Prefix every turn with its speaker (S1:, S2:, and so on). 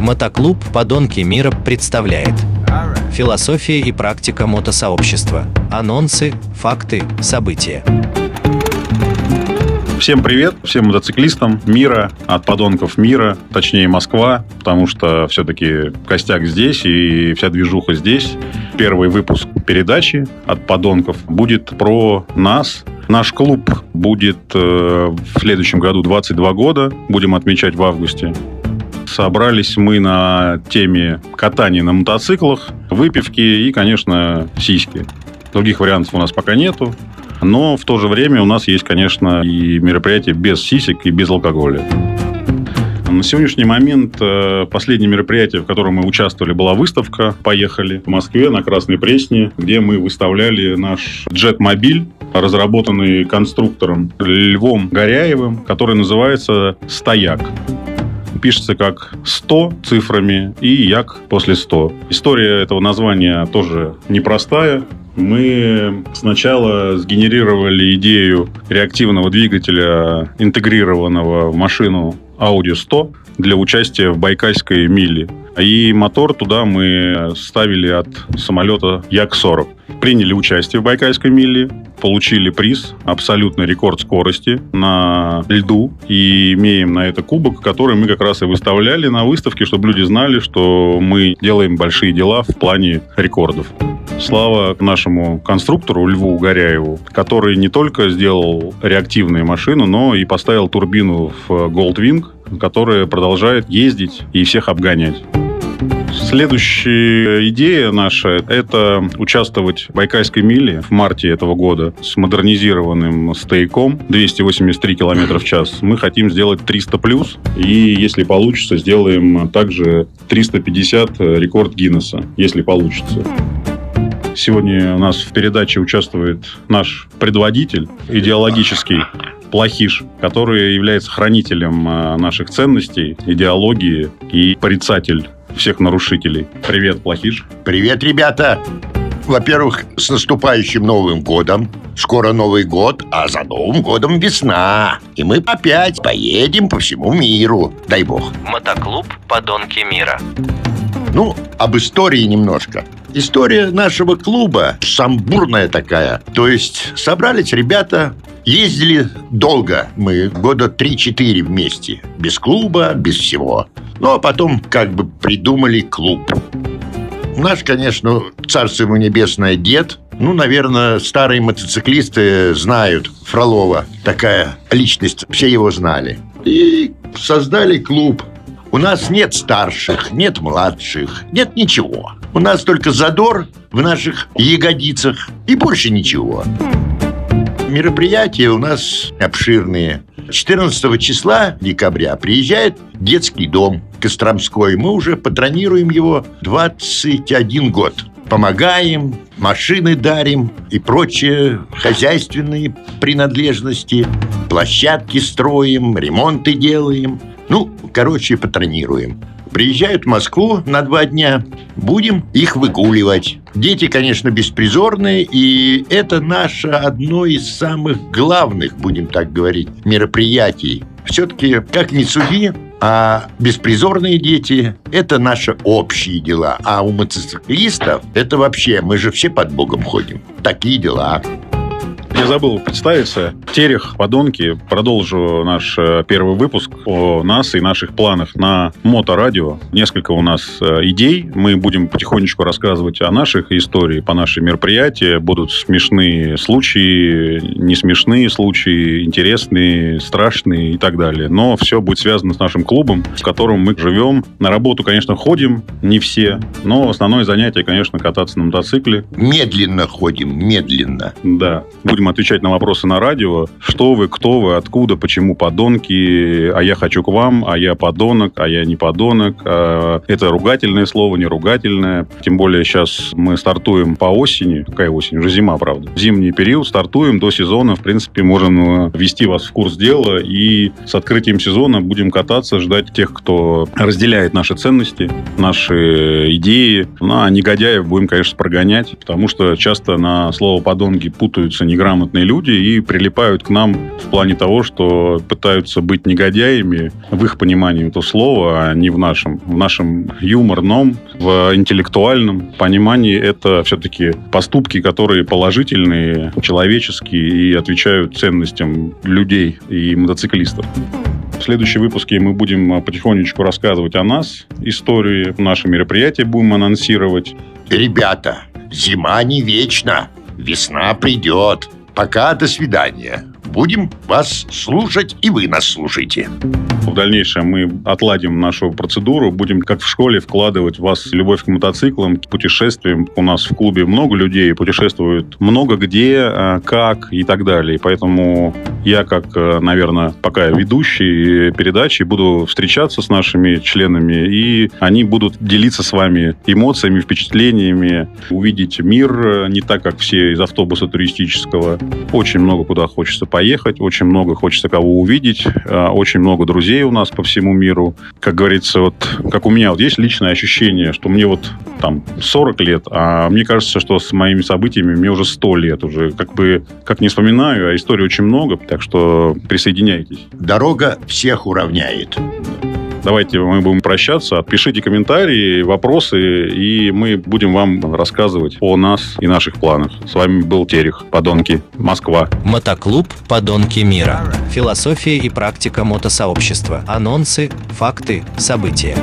S1: Мотоклуб «Подонки мира» представляет Философия и практика мотосообщества. Анонсы, факты, события.
S2: Всем привет, всем мотоциклистам мира, от подонков мира, точнее Москва, потому что все-таки костяк здесь и вся движуха здесь. Первый выпуск передачи от подонков будет про нас, Наш клуб будет э, в следующем году 22 года. Будем отмечать в августе. Собрались мы на теме катания на мотоциклах, выпивки и, конечно, сиськи. Других вариантов у нас пока нету. Но в то же время у нас есть, конечно, и мероприятия без сисек и без алкоголя. На сегодняшний момент э, последнее мероприятие, в котором мы участвовали, была выставка «Поехали» в Москве на Красной Пресне, где мы выставляли наш джет-мобиль, разработанный конструктором Львом Горяевым, который называется «Стояк» пишется как 100 цифрами и як после 100. История этого названия тоже непростая. Мы сначала сгенерировали идею реактивного двигателя, интегрированного в машину Audi 100 для участия в Байкальской миле. И мотор туда мы ставили от самолета Як-40. Приняли участие в Байкальской миле, получили приз, абсолютный рекорд скорости на льду, и имеем на это кубок, который мы как раз и выставляли на выставке, чтобы люди знали, что мы делаем большие дела в плане рекордов. Слава нашему конструктору Льву Горяеву, который не только сделал реактивные машины, но и поставил турбину в Goldwing, которая продолжает ездить и всех обгонять. Следующая идея наша – это участвовать в Байкальской миле в марте этого года с модернизированным стейком 283 км в час. Мы хотим сделать 300 плюс, и если получится, сделаем также 350 рекорд Гиннесса, если получится. Сегодня у нас в передаче участвует наш предводитель идеологический, Плохиш, который является хранителем э, наших ценностей, идеологии и порицатель всех нарушителей. Привет, Плохиш.
S3: Привет, ребята. Во-первых, с наступающим Новым годом. Скоро Новый год, а за Новым годом весна. И мы опять поедем по всему миру. Дай бог.
S1: Мотоклуб «Подонки мира».
S3: Ну, об истории немножко. История нашего клуба самбурная такая. То есть собрались ребята, ездили долго. Мы года 3-4 вместе. Без клуба, без всего. Ну, а потом как бы придумали клуб. Наш, конечно, царство ему небесное дед. Ну, наверное, старые мотоциклисты знают Фролова. Такая личность, все его знали. И создали клуб. У нас нет старших, нет младших, нет ничего. У нас только задор в наших ягодицах и больше ничего. Мероприятия у нас обширные. 14 числа декабря приезжает детский дом Костромской. Мы уже патронируем его 21 год. Помогаем, машины дарим и прочие хозяйственные принадлежности. Площадки строим, ремонты делаем. Ну, короче, патронируем. Приезжают в Москву на два дня, будем их выгуливать. Дети, конечно, беспризорные, и это наше одно из самых главных, будем так говорить, мероприятий. Все-таки, как ни суди, а беспризорные дети – это наши общие дела. А у мотоциклистов – это вообще, мы же все под Богом ходим. Такие дела.
S2: Я забыл представиться. Терех, подонки. Продолжу наш э, первый выпуск о нас и наших планах на моторадио. Несколько у нас э, идей. Мы будем потихонечку рассказывать о наших историях по нашим мероприятиям. Будут смешные случаи, не смешные случаи, интересные, страшные и так далее. Но все будет связано с нашим клубом, в котором мы живем. На работу, конечно, ходим, не все, но основное занятие, конечно, кататься на мотоцикле.
S3: Медленно ходим, медленно.
S2: Да. Будем отвечать на вопросы на радио. Что вы, кто вы, откуда, почему подонки, а я хочу к вам, а я подонок, а я не подонок. А это ругательное слово, не ругательное. Тем более сейчас мы стартуем по осени. Какая осень? Уже зима, правда. В зимний период стартуем до сезона. В принципе, можем э, ввести вас в курс дела и с открытием сезона будем кататься, ждать тех, кто разделяет наши ценности, наши идеи. Ну, а негодяев будем, конечно, прогонять, потому что часто на слово подонки путаются неграмотные грамотные люди и прилипают к нам в плане того, что пытаются быть негодяями в их понимании этого слова, а не в нашем. В нашем юморном, в интеллектуальном понимании это все-таки поступки, которые положительные, человеческие и отвечают ценностям людей и мотоциклистов. В следующем выпуске мы будем потихонечку рассказывать о нас, истории, наши мероприятия будем анонсировать.
S3: Ребята, зима не вечна, весна придет. Пока, до свидания. Будем вас слушать, и вы нас слушайте.
S2: В дальнейшем мы отладим нашу процедуру, будем как в школе вкладывать в вас любовь к мотоциклам, к путешествиям. У нас в клубе много людей путешествуют много где, а, как и так далее. Поэтому я, как, э, наверное, пока ведущий передачи, буду встречаться с нашими членами, и они будут делиться с вами эмоциями, впечатлениями, увидеть мир э, не так, как все из автобуса туристического. Очень много куда хочется поехать, очень много хочется кого увидеть, э, очень много друзей у нас по всему миру. Как говорится, вот как у меня вот есть личное ощущение, что мне вот там 40 лет, а мне кажется, что с моими событиями мне уже 100 лет уже. Как бы, как не вспоминаю, а истории очень много, так что присоединяйтесь.
S3: Дорога всех уравняет.
S2: Давайте мы будем прощаться. Пишите комментарии, вопросы, и мы будем вам рассказывать о нас и наших планах. С вами был Терех, Подонки, Москва.
S1: Мотоклуб «Подонки мира». Философия и практика мотосообщества. Анонсы, факты, события.